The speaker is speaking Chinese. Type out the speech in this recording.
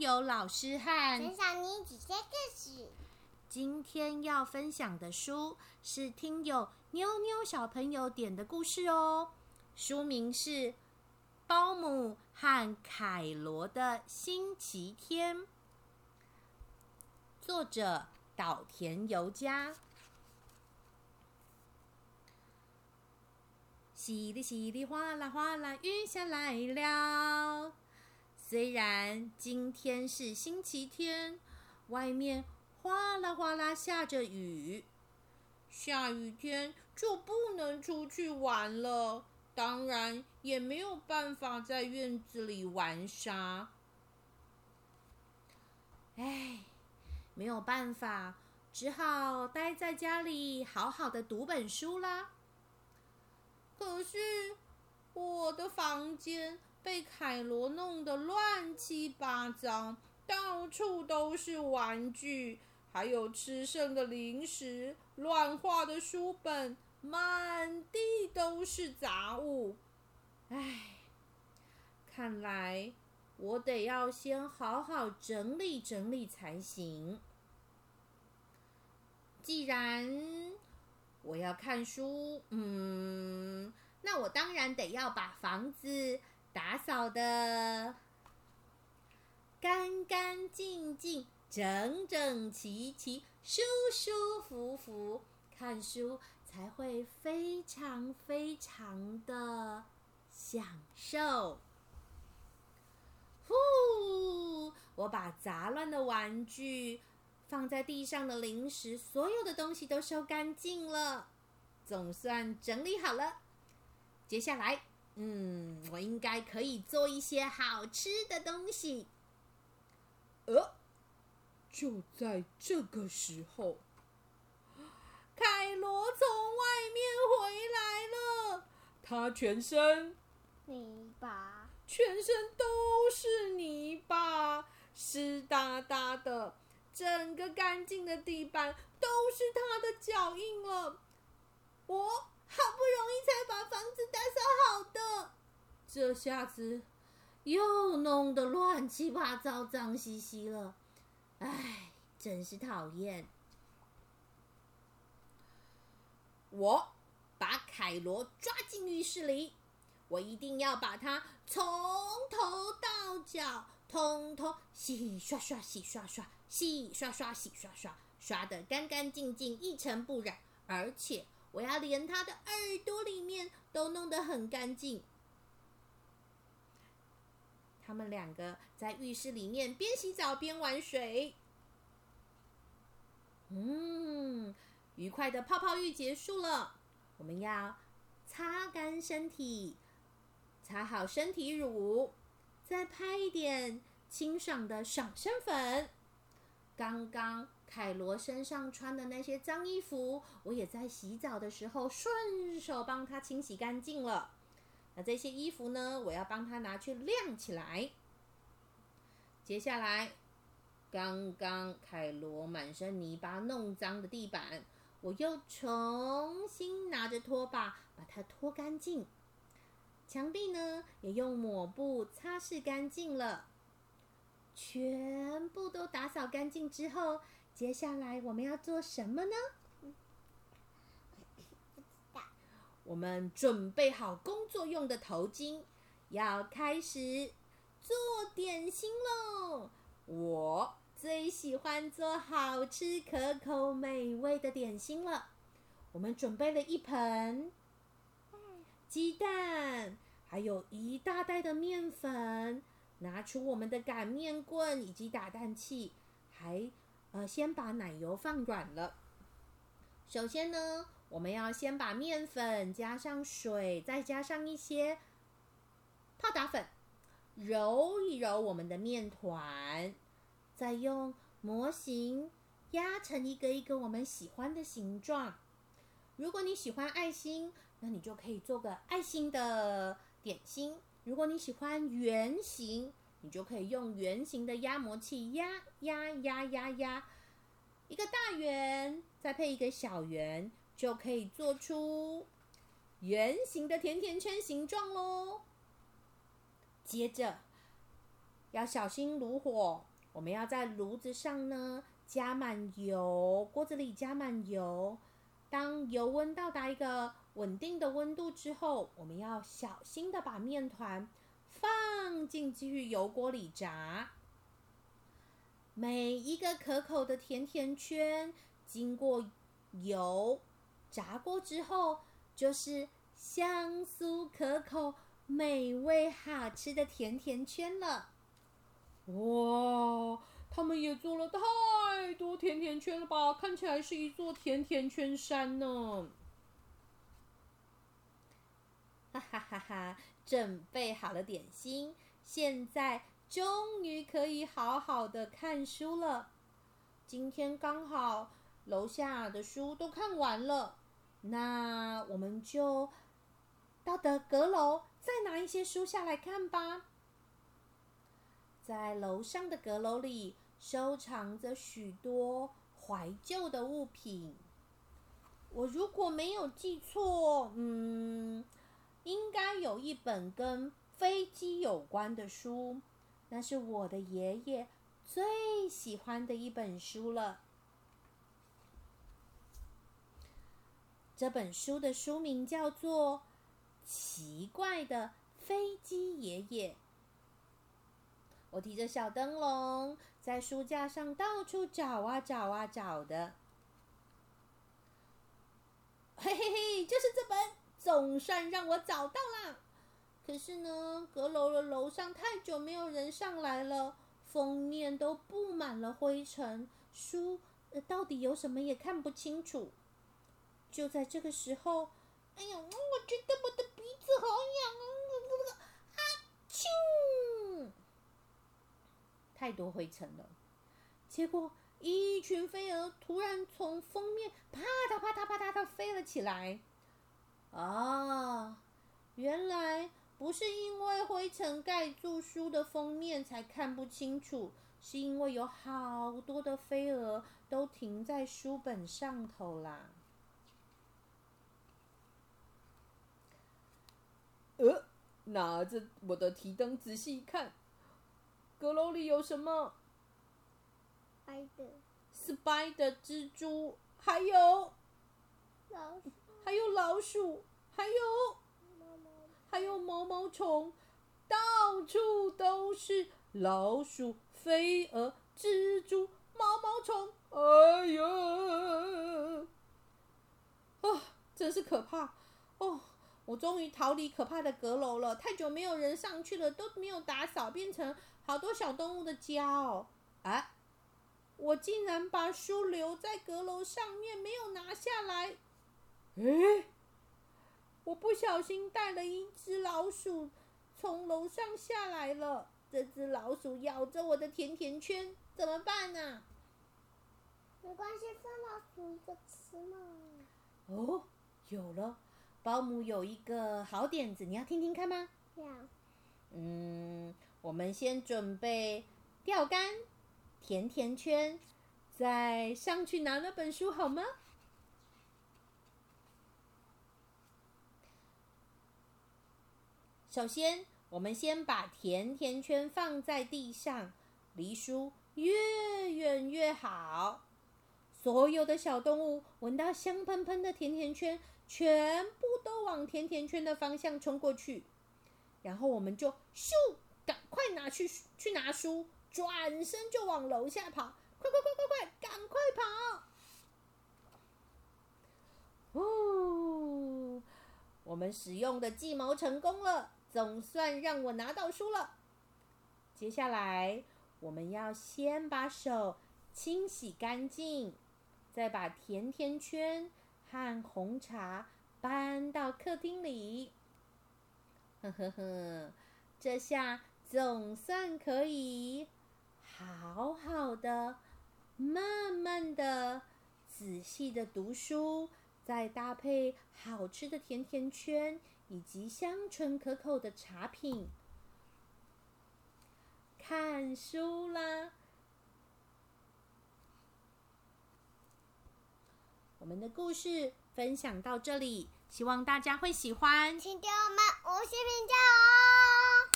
有老师和分享你几些故事。今天要分享的书是听友妞妞小朋友点的故事哦。书名是《包姆和凯罗的星期天》，作者岛田由佳。淅沥淅沥，哗啦哗啦，雨下来了。虽然今天是星期天，外面哗啦哗啦下着雨，下雨天就不能出去玩了，当然也没有办法在院子里玩沙。哎，没有办法，只好待在家里，好好的读本书啦。可是我的房间。被凯罗弄得乱七八糟，到处都是玩具，还有吃剩的零食，乱画的书本，满地都是杂物。唉，看来我得要先好好整理整理才行。既然我要看书，嗯，那我当然得要把房子。打扫的干干净净、整整齐齐、舒舒服服，看书才会非常非常的享受。呼！我把杂乱的玩具、放在地上的零食，所有的东西都收干净了，总算整理好了。接下来。嗯，我应该可以做一些好吃的东西。呃，就在这个时候，凯罗从外面回来了。他全身泥巴，全身都是泥巴，湿哒哒的，整个干净的地板都是他的脚印了。我。好不容易才把房子打扫好的，这下子又弄得乱七八糟、脏兮兮了。唉，真是讨厌！我把凯罗抓进浴室里，我一定要把他从头到脚通通洗刷刷、洗刷刷、洗刷刷、洗刷刷，刷得干干净净、一尘不染，而且。我要连他的耳朵里面都弄得很干净。他们两个在浴室里面边洗澡边玩水。嗯，愉快的泡泡浴结束了。我们要擦干身体，擦好身体乳，再拍一点清爽的爽身粉。刚刚。凯罗身上穿的那些脏衣服，我也在洗澡的时候顺手帮他清洗干净了。那这些衣服呢，我要帮他拿去晾起来。接下来，刚刚凯罗满身泥巴弄脏的地板，我又重新拿着拖把把它拖干净。墙壁呢，也用抹布擦拭干净了。全部都打扫干净之后。接下来我们要做什么呢？我们准备好工作用的头巾，要开始做点心喽！我最喜欢做好吃、可口、美味的点心了。我们准备了一盆鸡蛋，还有一大袋的面粉。拿出我们的擀面棍以及打蛋器，还。呃，先把奶油放软了。首先呢，我们要先把面粉加上水，再加上一些泡打粉，揉一揉我们的面团，再用模型压成一个一个我们喜欢的形状。如果你喜欢爱心，那你就可以做个爱心的点心；如果你喜欢圆形，你就可以用圆形的压模器压压压压压，一个大圆再配一个小圆，就可以做出圆形的甜甜圈形状喽。接着要小心炉火，我们要在炉子上呢加满油，锅子里加满油。当油温到达一个稳定的温度之后，我们要小心的把面团放进去油锅里炸。每一个可口的甜甜圈经过油炸过之后，就是香酥可口、美味好吃的甜甜圈了。哇，他们也做了太多甜甜圈了吧？看起来是一座甜甜圈山呢。哈哈哈哈！准备好了点心，现在终于可以好好的看书了。今天刚好楼下的书都看完了，那我们就到的阁楼再拿一些书下来看吧。在楼上的阁楼里收藏着许多怀旧的物品。我如果没有记错，嗯。应该有一本跟飞机有关的书，那是我的爷爷最喜欢的一本书了。这本书的书名叫做《奇怪的飞机爷爷》。我提着小灯笼，在书架上到处找啊找啊找的。嘿嘿嘿，就是这本。总算让我找到啦！可是呢，阁楼的楼上太久没有人上来了，封面都布满了灰尘，书到底有什么也看不清楚。就在这个时候，哎呀，我觉得我的鼻子好痒啊！啊，啾！太多灰尘了，结果一群飞蛾突然从封面啪嗒啪嗒啪嗒的飞了起来。啊，原来不是因为灰尘盖住书的封面才看不清楚，是因为有好多的飞蛾都停在书本上头啦。呃，拿着我的提灯仔细看，阁楼里有什么？Spider，Spider 蜘蛛，还有老鼠。还有老鼠，还有还有毛毛虫，到处都是老鼠、飞蛾、蜘蛛、毛毛虫。哎呀，啊，真是可怕！哦，我终于逃离可怕的阁楼了。太久没有人上去了，都没有打扫，变成好多小动物的家哦。啊，我竟然把书留在阁楼上面，没有拿下来。哎，我不小心带了一只老鼠从楼上下来了。这只老鼠咬着我的甜甜圈，怎么办呢？没关系，分老鼠一个吃嘛。哦，有了，保姆有一个好点子，你要听听看吗？要。嗯，我们先准备钓竿、甜甜圈，再上去拿那本书，好吗？首先，我们先把甜甜圈放在地上，离书越远越好。所有的小动物闻到香喷喷的甜甜圈，全部都往甜甜圈的方向冲过去。然后，我们就咻，赶快拿去去拿书，转身就往楼下跑，快快快快快，赶快跑！哦，我们使用的计谋成功了。总算让我拿到书了。接下来，我们要先把手清洗干净，再把甜甜圈和红茶搬到客厅里。呵呵呵，这下总算可以好好的、慢慢的、仔细的读书，再搭配好吃的甜甜圈。以及香醇可口的茶品，看书啦！我们的故事分享到这里，希望大家会喜欢，请给我们五星评价哦！